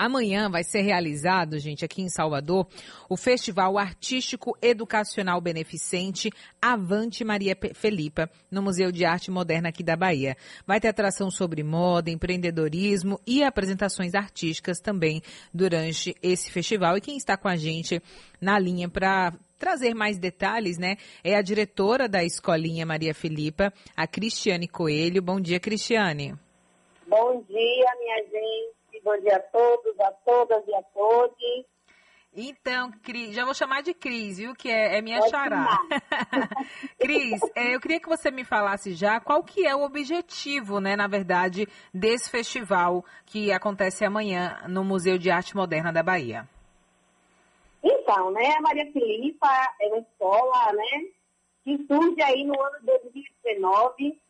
Amanhã vai ser realizado, gente, aqui em Salvador, o Festival Artístico Educacional Beneficente Avante Maria Felipa, no Museu de Arte Moderna aqui da Bahia. Vai ter atração sobre moda, empreendedorismo e apresentações artísticas também durante esse festival. E quem está com a gente na linha para trazer mais detalhes, né? É a diretora da Escolinha Maria Filipa, a Cristiane Coelho. Bom dia, Cristiane. Bom dia, minha gente. Bom dia a todos, a todas e a todos. Então, Cris, já vou chamar de Cris, viu? Que é, é minha Pode xará. Cris, é, eu queria que você me falasse já qual que é o objetivo, né, na verdade, desse festival que acontece amanhã no Museu de Arte Moderna da Bahia. Então, né, a Maria Filipa é uma escola, né, que surge aí no ano de 2019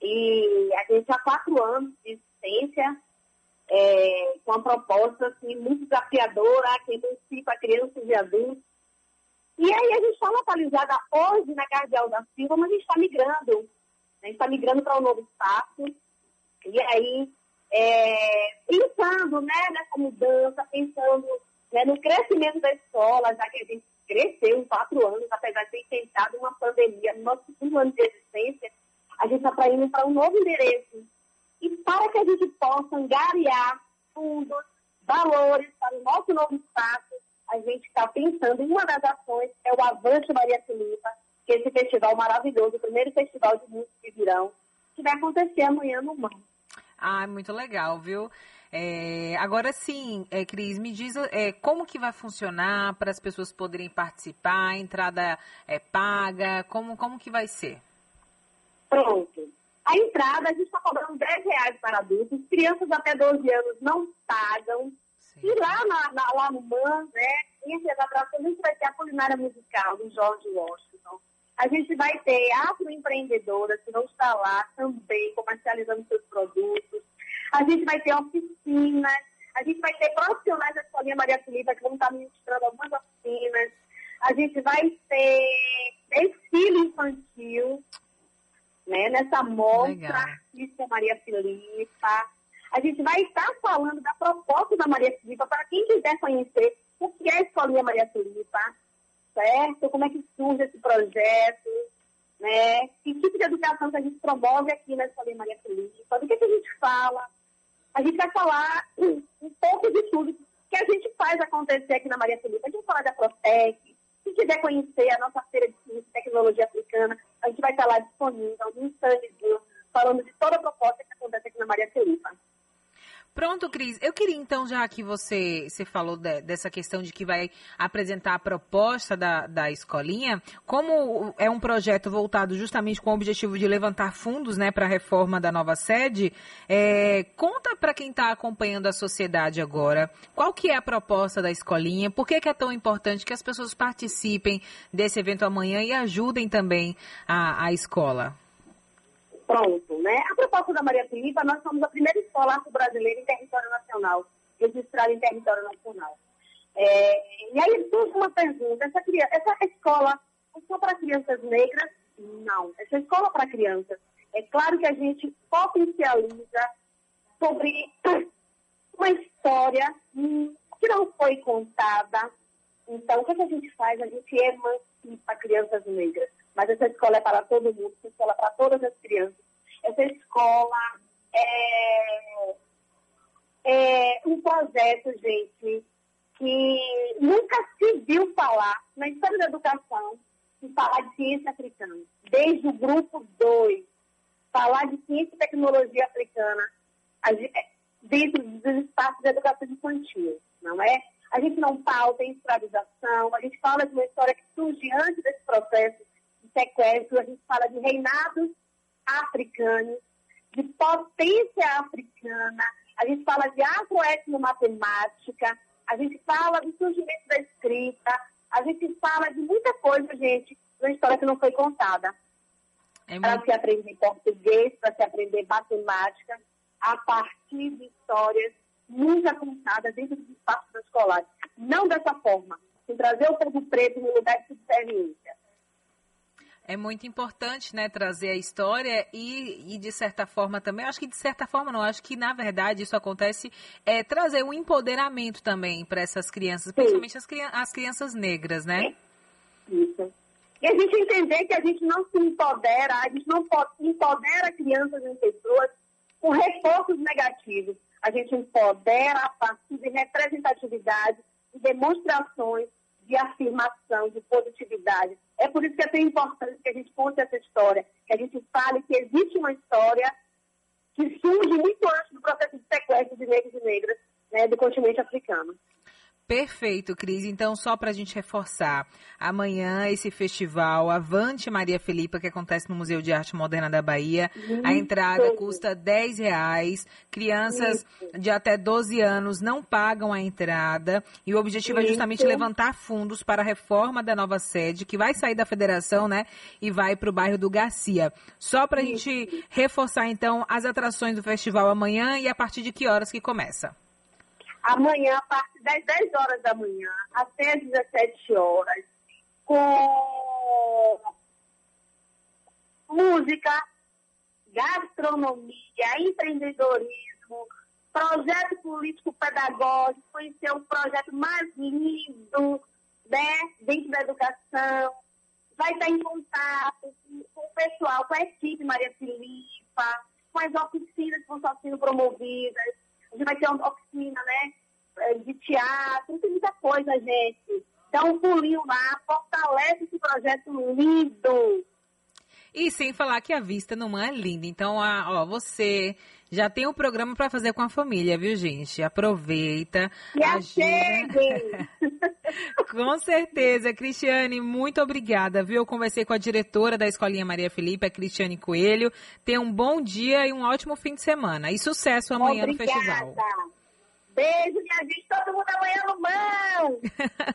e a gente há quatro anos de existência é, com uma proposta assim, muito desafiadora que emancipa crianças e adultos. E aí a gente está localizada hoje na Cardeal da Silva, mas a gente está migrando. A gente está migrando para um novo espaço. E aí, é, pensando né, nessa mudança, pensando né, no crescimento da escola, já que a gente cresceu em quatro anos, apesar de ter tentado uma pandemia no nosso segundo ano de existência, a gente está indo para um novo endereço. Para que a gente possa angariar fundos, valores para o nosso novo espaço, a gente está pensando em uma das ações, é o Avante Maria Filipa, que é esse festival maravilhoso, o primeiro festival de música de virão, que vai acontecer amanhã no MAN. Ah, muito legal, viu? É, agora sim, é, Cris, me diz é, como que vai funcionar para as pessoas poderem participar, a entrada é paga, como, como que vai ser? Pronto. A entrada, a gente está cobrando 10 reais para adultos, crianças até 12 anos não pagam. Sim. E lá, na, na, lá no MAN, né, atrações, a gente vai ter a culinária musical do George Washington. A gente vai ter afroempreendedoras que vão estar lá também comercializando seus produtos. A gente vai ter oficinas, a gente vai ter profissionais da Escolinha Maria Filipa que vão estar ministrando algumas oficinas. A gente vai ter desfile infantil, né, nessa mostra artística Maria Filipa. A gente vai estar falando da proposta da Maria Filipa para quem quiser conhecer o que é a Escolinha Maria Filipa, certo? Como é que surge esse projeto, né? Que tipo de educação que a gente promove aqui na Escolinha Maria Filipa, do que, que a gente fala. A gente vai falar um, um pouco de tudo que a gente faz acontecer aqui na Maria Filipa. A gente vai falar da Protec, se quiser conhecer a nossa feira de ciência e tecnologia a gente vai estar lá disponível, um standzinho, falando de toda a proposta que acontece aqui na Maria Felipa. Pronto, Cris. Eu queria então, já que você, você falou de, dessa questão de que vai apresentar a proposta da, da escolinha, como é um projeto voltado justamente com o objetivo de levantar fundos né, para a reforma da nova sede, é, conta para quem está acompanhando a sociedade agora, qual que é a proposta da escolinha, por que, que é tão importante que as pessoas participem desse evento amanhã e ajudem também a, a escola? pronto, né? A proposta da Maria Filipa, nós somos a primeira escola afro-brasileira em território nacional, registrada em território nacional. É, e aí surge uma pergunta, essa, criança, essa escola é só para crianças negras? Não, essa escola para crianças. É claro que a gente potencializa sobre uma história que não foi contada. Então, o que, é que a gente faz? A gente emancipa crianças negras mas essa escola é para todo mundo, essa escola é para todas as crianças. Essa escola é, é um projeto, gente, que nunca se viu falar na história da educação em falar de ciência africana. Desde o grupo 2, falar de ciência e tecnologia africana é, dentro dos espaços de educação infantil, não é? A gente não pauta em escravização, a gente fala de uma história que surge antes desse processo sequestro, a gente fala de reinados africanos, de potência africana, a gente fala de afroetnomatemática, a gente fala do surgimento da escrita, a gente fala de muita coisa, gente, uma história que não foi contada. É para se aprender português, para se aprender matemática, a partir de histórias nunca contadas dentro do espaço escolar. Não dessa forma, sem trazer o povo preto no lugar de subserviência. É muito importante, né, trazer a história e, e, de certa forma também, acho que de certa forma não, acho que na verdade isso acontece, é trazer um empoderamento também para essas crianças, principalmente as, as, crianças negras, né? Isso. E a gente entender que a gente não se empodera, a gente não empodera crianças e pessoas com reforços negativos. A gente empodera a partir de representatividade, de demonstrações de afirmação, de positividade. É por isso que é tão importante que a gente conte essa história, que a gente fale que existe uma história que surge muito antes do processo de sequestro de negros e negras né, do continente africano. Perfeito, Cris. Então, só para a gente reforçar, amanhã esse festival Avante Maria Felipa, que acontece no Museu de Arte Moderna da Bahia, Isso. a entrada custa 10 reais. Crianças Isso. de até 12 anos não pagam a entrada. E o objetivo Isso. é justamente levantar fundos para a reforma da nova sede, que vai sair da federação, né? E vai para o bairro do Garcia. Só para a gente reforçar, então, as atrações do festival amanhã e a partir de que horas que começa? Amanhã, a partir das 10 horas da manhã até as 17 horas, com música, gastronomia, empreendedorismo, projeto político-pedagógico, conhecer um projeto mais lindo né, dentro da educação, vai estar em contato com o pessoal, com a equipe Maria Filipa, com as oficinas que vão sendo promovidas, gente vai ter uma oficina, né? É, de teatro, tem muita coisa, gente. Dá um pulinho lá, fortalece esse projeto lindo. E sem falar que a vista não é linda. Então, a, ó, você já tem um programa para fazer com a família, viu, gente? Aproveita. E ajuda. com certeza. Cristiane, muito obrigada, viu? Eu conversei com a diretora da Escolinha Maria Felipe, a Cristiane Coelho. Tenha um bom dia e um ótimo fim de semana. E sucesso amanhã obrigada. no festival. Beijo, minha gente. Todo mundo amanhã no mão.